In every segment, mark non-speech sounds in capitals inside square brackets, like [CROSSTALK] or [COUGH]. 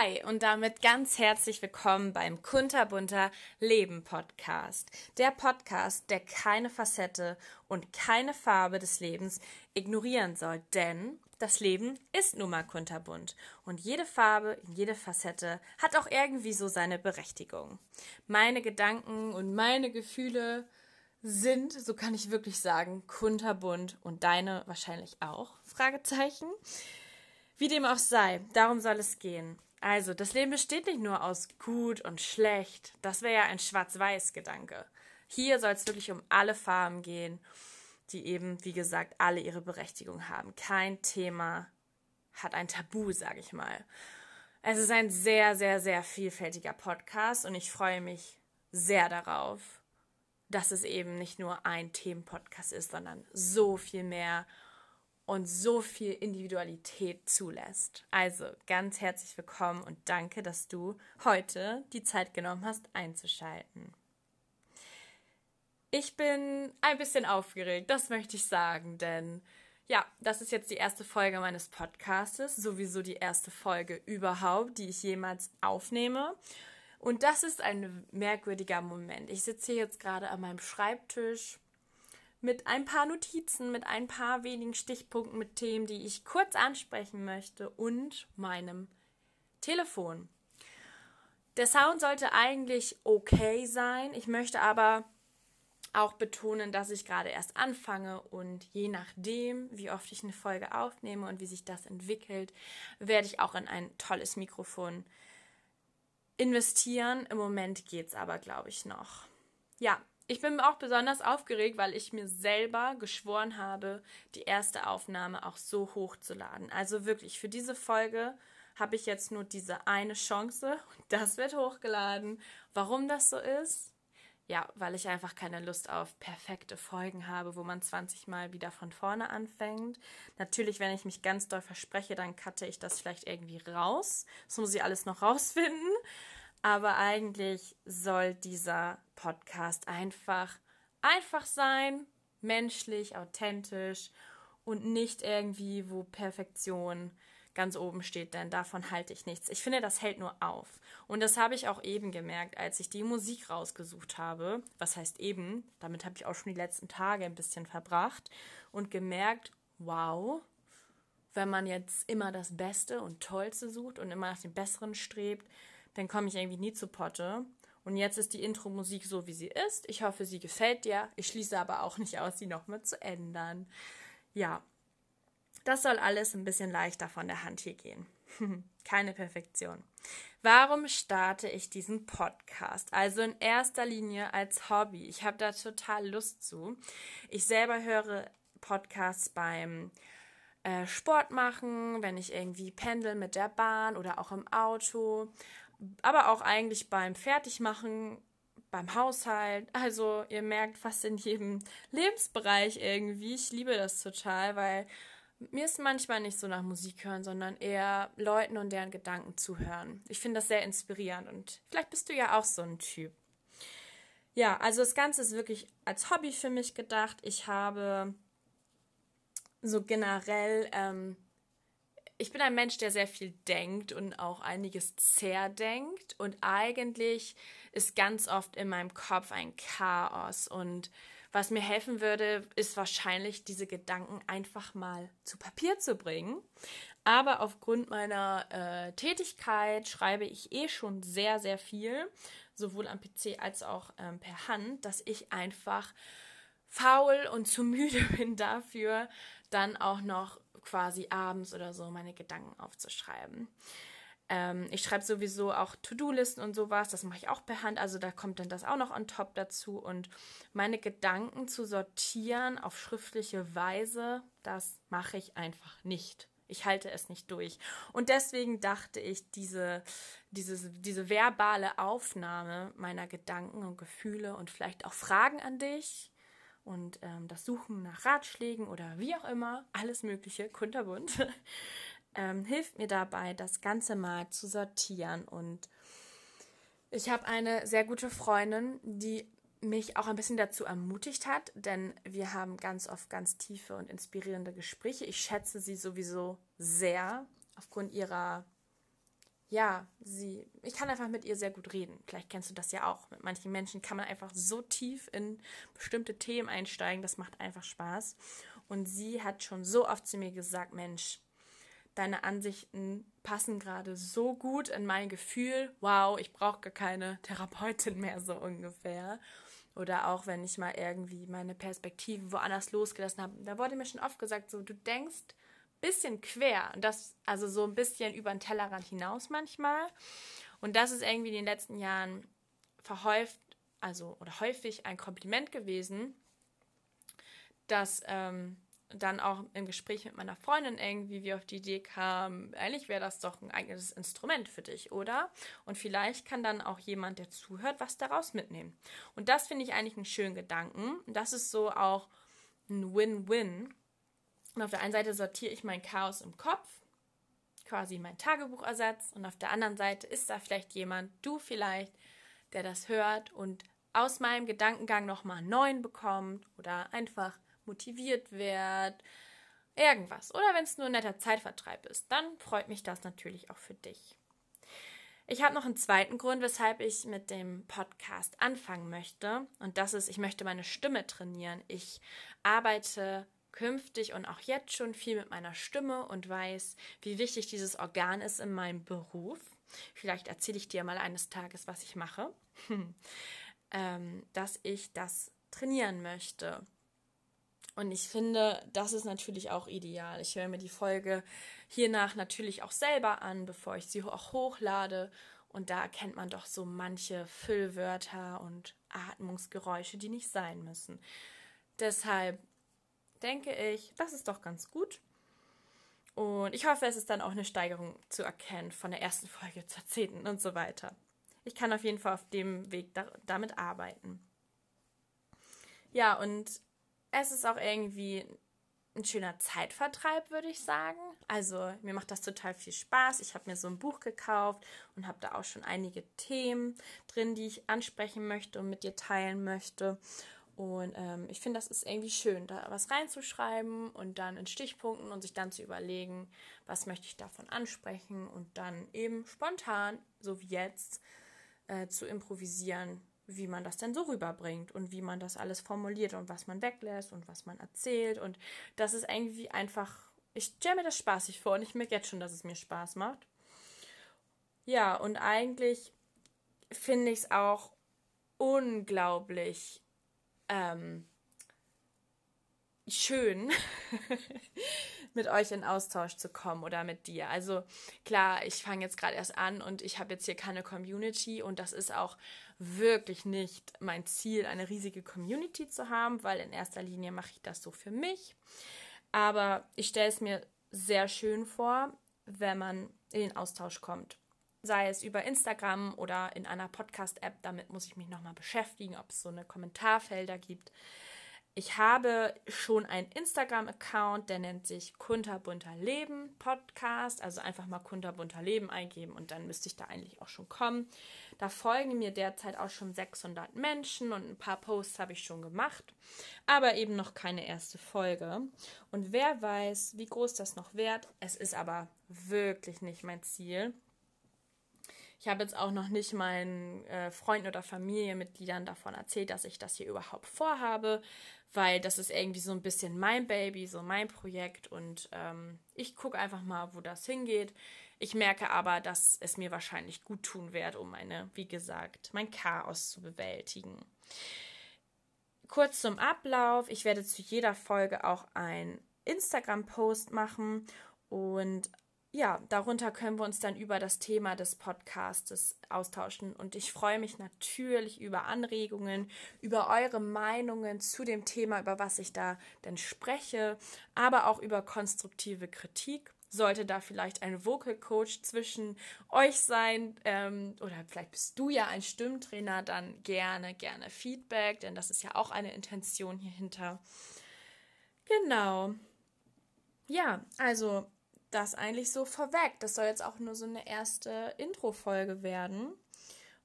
Hi und damit ganz herzlich willkommen beim Kunterbunter Leben Podcast. Der Podcast, der keine Facette und keine Farbe des Lebens ignorieren soll, denn das Leben ist nun mal kunterbunt und jede Farbe, jede Facette hat auch irgendwie so seine Berechtigung. Meine Gedanken und meine Gefühle sind, so kann ich wirklich sagen, kunterbunt und deine wahrscheinlich auch? Fragezeichen. Wie dem auch sei, darum soll es gehen. Also, das Leben besteht nicht nur aus gut und schlecht. Das wäre ja ein Schwarz-Weiß-Gedanke. Hier soll es wirklich um alle Farben gehen, die eben, wie gesagt, alle ihre Berechtigung haben. Kein Thema hat ein Tabu, sage ich mal. Es ist ein sehr, sehr, sehr vielfältiger Podcast und ich freue mich sehr darauf, dass es eben nicht nur ein Themenpodcast ist, sondern so viel mehr und so viel Individualität zulässt. Also ganz herzlich willkommen und danke, dass du heute die Zeit genommen hast, einzuschalten. Ich bin ein bisschen aufgeregt, das möchte ich sagen, denn ja, das ist jetzt die erste Folge meines Podcastes, sowieso die erste Folge überhaupt, die ich jemals aufnehme. Und das ist ein merkwürdiger Moment. Ich sitze hier jetzt gerade an meinem Schreibtisch mit ein paar Notizen, mit ein paar wenigen Stichpunkten, mit Themen, die ich kurz ansprechen möchte und meinem Telefon. Der Sound sollte eigentlich okay sein. Ich möchte aber auch betonen, dass ich gerade erst anfange und je nachdem, wie oft ich eine Folge aufnehme und wie sich das entwickelt, werde ich auch in ein tolles Mikrofon investieren. Im Moment geht es aber, glaube ich, noch. Ja, ich bin auch besonders aufgeregt, weil ich mir selber geschworen habe, die erste Aufnahme auch so hochzuladen. Also wirklich, für diese Folge habe ich jetzt nur diese eine Chance und das wird hochgeladen. Warum das so ist? Ja, weil ich einfach keine Lust auf perfekte Folgen habe, wo man 20 Mal wieder von vorne anfängt. Natürlich, wenn ich mich ganz doll verspreche, dann cutte ich das vielleicht irgendwie raus. Das muss ich alles noch [LAUGHS] rausfinden. Aber eigentlich soll dieser Podcast einfach einfach sein, menschlich, authentisch und nicht irgendwie, wo Perfektion ganz oben steht, denn davon halte ich nichts. Ich finde, das hält nur auf. Und das habe ich auch eben gemerkt, als ich die Musik rausgesucht habe. Was heißt eben? Damit habe ich auch schon die letzten Tage ein bisschen verbracht und gemerkt, wow, wenn man jetzt immer das Beste und Tollste sucht und immer nach dem Besseren strebt, dann komme ich irgendwie nie zu Potte. Und jetzt ist die Intro-Musik so, wie sie ist. Ich hoffe, sie gefällt dir. Ich schließe aber auch nicht aus, sie nochmal zu ändern. Ja, das soll alles ein bisschen leichter von der Hand hier gehen. [LAUGHS] Keine Perfektion. Warum starte ich diesen Podcast? Also in erster Linie als Hobby. Ich habe da total Lust zu. Ich selber höre Podcasts beim äh, Sport machen, wenn ich irgendwie pendel mit der Bahn oder auch im Auto aber auch eigentlich beim Fertigmachen, beim Haushalt. Also ihr merkt fast in jedem [LAUGHS] Lebensbereich irgendwie. Ich liebe das total, weil mir ist manchmal nicht so nach Musik hören, sondern eher Leuten und deren Gedanken zuhören. Ich finde das sehr inspirierend und vielleicht bist du ja auch so ein Typ. Ja, also das Ganze ist wirklich als Hobby für mich gedacht. Ich habe so generell ähm, ich bin ein Mensch, der sehr viel denkt und auch einiges zerdenkt. Und eigentlich ist ganz oft in meinem Kopf ein Chaos. Und was mir helfen würde, ist wahrscheinlich, diese Gedanken einfach mal zu Papier zu bringen. Aber aufgrund meiner äh, Tätigkeit schreibe ich eh schon sehr, sehr viel, sowohl am PC als auch ähm, per Hand, dass ich einfach faul und zu [LAUGHS] müde bin dafür, dann auch noch quasi abends oder so meine Gedanken aufzuschreiben. Ähm, ich schreibe sowieso auch To-Do-Listen und sowas, das mache ich auch per Hand, also da kommt dann das auch noch on top dazu. Und meine Gedanken zu sortieren auf schriftliche Weise, das mache ich einfach nicht. Ich halte es nicht durch. Und deswegen dachte ich, diese, diese, diese verbale Aufnahme meiner Gedanken und Gefühle und vielleicht auch Fragen an dich, und ähm, das Suchen nach Ratschlägen oder wie auch immer, alles Mögliche, kunterbunt, [LAUGHS] ähm, hilft mir dabei, das Ganze mal zu sortieren. Und ich habe eine sehr gute Freundin, die mich auch ein bisschen dazu ermutigt hat, denn wir haben ganz oft ganz tiefe und inspirierende Gespräche. Ich schätze sie sowieso sehr aufgrund ihrer ja, sie, ich kann einfach mit ihr sehr gut reden. Vielleicht kennst du das ja auch. Mit manchen Menschen kann man einfach so tief in bestimmte Themen einsteigen, das macht einfach Spaß. Und sie hat schon so oft zu mir gesagt, Mensch, deine Ansichten passen gerade so gut in mein Gefühl. Wow, ich brauche gar keine Therapeutin mehr, so ungefähr. Oder auch wenn ich mal irgendwie meine Perspektive woanders losgelassen habe. Da wurde mir schon oft gesagt, so, du denkst bisschen quer. Und das, also so ein bisschen über den Tellerrand hinaus manchmal. Und das ist irgendwie in den letzten Jahren verhäuft, also oder häufig ein Kompliment gewesen, dass ähm, dann auch im Gespräch mit meiner Freundin irgendwie wir auf die Idee kamen, eigentlich wäre das doch ein eigenes Instrument für dich, oder? Und vielleicht kann dann auch jemand, der zuhört, was daraus mitnehmen. Und das finde ich eigentlich einen schönen Gedanken. Das ist so auch ein Win-Win. Und auf der einen Seite sortiere ich mein Chaos im Kopf, quasi mein Tagebuchersatz, und auf der anderen Seite ist da vielleicht jemand, du vielleicht, der das hört und aus meinem Gedankengang nochmal einen neuen bekommt oder einfach motiviert wird, irgendwas. Oder wenn es nur ein netter Zeitvertreib ist, dann freut mich das natürlich auch für dich. Ich habe noch einen zweiten Grund, weshalb ich mit dem Podcast anfangen möchte. Und das ist, ich möchte meine Stimme trainieren. Ich arbeite künftig und auch jetzt schon viel mit meiner Stimme und weiß, wie wichtig dieses Organ ist in meinem Beruf. Vielleicht erzähle ich dir mal eines Tages, was ich mache, [LAUGHS] ähm, dass ich das trainieren möchte. Und ich finde, das ist natürlich auch ideal. Ich höre mir die Folge hiernach natürlich auch selber an, bevor ich sie auch hochlade. Und da erkennt man doch so manche Füllwörter und Atmungsgeräusche, die nicht sein müssen. Deshalb denke ich, das ist doch ganz gut. Und ich hoffe, es ist dann auch eine Steigerung zu erkennen von der ersten [LAUGHS] Folge zur zehnten und so weiter. Ich kann auf jeden Fall auf dem Weg da, damit arbeiten. Ja, und es ist auch irgendwie ein schöner Zeitvertreib, würde ich sagen. Also mir macht das total viel Spaß. Ich habe mir so ein Buch gekauft und habe da auch schon einige Themen drin, die ich ansprechen möchte und mit dir teilen möchte. Und ähm, ich finde, das ist irgendwie schön, da was reinzuschreiben und dann in Stichpunkten und sich dann zu überlegen, was möchte ich davon ansprechen und dann eben spontan, so wie jetzt, äh, zu improvisieren, wie man das denn so rüberbringt und wie man das alles formuliert und was man weglässt und was man erzählt. Und das ist irgendwie einfach, ich stelle mir das spaßig vor und ich merke jetzt schon, dass es mir Spaß macht. Ja, und eigentlich finde ich es auch unglaublich ähm, schön, [LAUGHS] mit euch in Austausch zu kommen oder mit dir. Also klar, ich fange jetzt gerade erst an und ich habe jetzt hier keine Community und das ist auch wirklich nicht mein Ziel, eine riesige Community zu haben, weil in erster Linie mache ich das so für mich. Aber ich stelle es mir sehr schön vor, wenn man in den Austausch kommt sei es über Instagram oder in einer Podcast-App. Damit muss ich mich nochmal beschäftigen, ob es so eine Kommentarfelder gibt. Ich habe schon einen Instagram-Account, der nennt sich Kunterbunter Leben Podcast. Also einfach mal Kunterbunter Leben eingeben und dann müsste ich da eigentlich auch schon kommen. Da folgen mir derzeit auch schon 600 Menschen und ein paar Posts habe ich schon gemacht, aber eben noch keine erste Folge. Und wer weiß, wie groß das noch wird. Es ist aber wirklich nicht mein Ziel. Ich habe jetzt auch noch nicht meinen äh, Freunden oder Familienmitgliedern davon erzählt, dass ich das hier überhaupt vorhabe, weil das ist irgendwie so ein bisschen mein Baby, so mein Projekt und ähm, ich gucke einfach mal, wo das hingeht. Ich merke aber, dass es mir wahrscheinlich gut tun wird, um meine, wie gesagt, mein Chaos zu bewältigen. Kurz zum Ablauf. Ich werde zu jeder Folge auch ein Instagram-Post machen und ja, darunter können wir uns dann über das Thema des Podcastes austauschen. Und ich freue mich natürlich über Anregungen, über eure Meinungen zu dem Thema, über was ich da denn spreche, aber auch über konstruktive Kritik. Sollte da vielleicht ein Vocal Coach zwischen euch sein ähm, oder vielleicht bist du ja ein Stimmtrainer, dann gerne, gerne Feedback, denn das ist ja auch eine Intention hier hinter. Genau. Ja, also das eigentlich so vorweg. Das soll jetzt auch nur so eine erste Intro-Folge werden,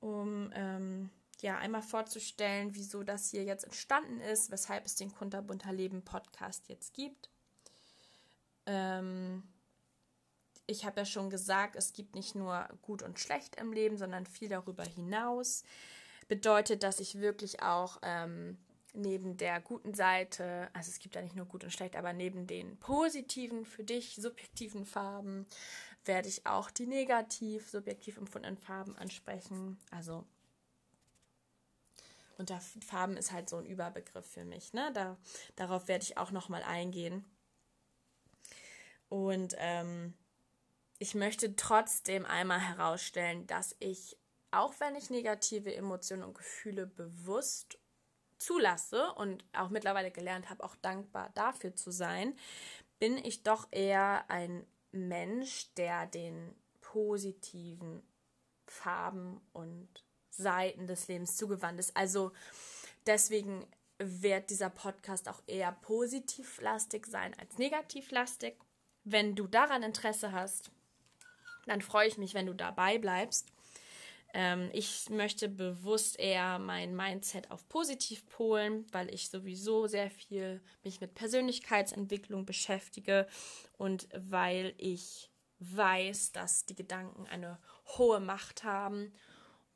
um ähm, ja einmal vorzustellen, wieso das hier jetzt entstanden ist, weshalb es den Kunterbunter Leben Podcast jetzt gibt. Ähm, ich habe ja schon gesagt, es gibt nicht nur gut und schlecht im Leben, sondern viel darüber hinaus. Bedeutet, dass ich wirklich auch ähm, neben der guten Seite, also es gibt ja nicht nur gut und schlecht, aber neben den positiven, für dich subjektiven Farben, werde ich auch die negativ, subjektiv empfundenen Farben ansprechen. Also da Farben ist halt so ein Überbegriff für mich. Ne? Da, darauf werde ich auch nochmal eingehen. Und ähm, ich möchte trotzdem einmal herausstellen, dass ich, auch wenn ich negative Emotionen und Gefühle bewusst zulasse und auch mittlerweile gelernt habe, auch dankbar dafür zu sein, bin ich doch eher ein Mensch, der den positiven Farben und Seiten des Lebens zugewandt ist. Also deswegen wird dieser Podcast auch eher positivlastig sein als negativlastig. Wenn du daran Interesse hast, dann freue ich mich, wenn du dabei bleibst. Ähm, ich möchte bewusst eher mein Mindset auf positiv polen, weil ich sowieso sehr viel mich mit Persönlichkeitsentwicklung beschäftige und weil ich weiß, dass die Gedanken eine hohe Macht haben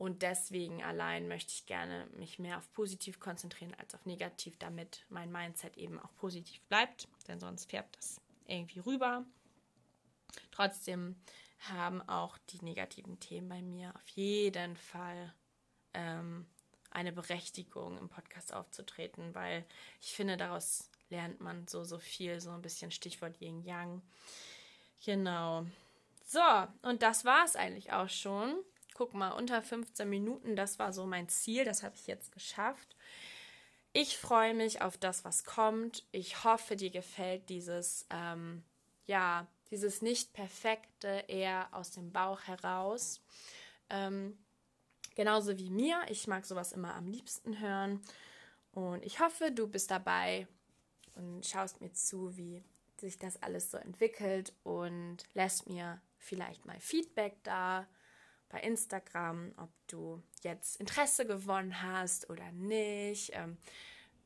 und deswegen allein möchte ich gerne mich mehr auf positiv konzentrieren als auf negativ, damit mein Mindset eben auch positiv bleibt, denn sonst färbt das irgendwie rüber. Trotzdem haben auch die negativen Themen bei mir auf jeden Fall ähm, eine Berechtigung, im Podcast aufzutreten, weil ich finde, daraus lernt man so, so viel, so ein bisschen Stichwort Yin Yang. Genau. So, und das war es eigentlich auch schon. Guck mal, unter 15 Minuten, das war so mein Ziel, das habe ich jetzt geschafft. Ich freue mich auf das, was kommt. Ich hoffe, dir gefällt dieses, ähm, ja, dieses nicht perfekte eher aus dem Bauch heraus. Ähm, genauso wie mir. Ich mag sowas immer am liebsten hören. Und ich hoffe, du bist dabei und schaust mir zu, wie sich das alles so entwickelt und lässt mir vielleicht mal Feedback da bei Instagram, ob du jetzt Interesse gewonnen hast oder nicht. Ähm,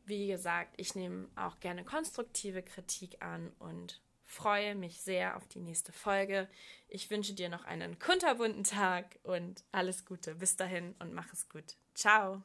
wie gesagt, ich nehme auch gerne konstruktive Kritik an und freue mich sehr auf die nächste Folge. Ich wünsche dir noch einen kunterbunten Tag und alles Gute. Bis dahin und mach es gut. Ciao.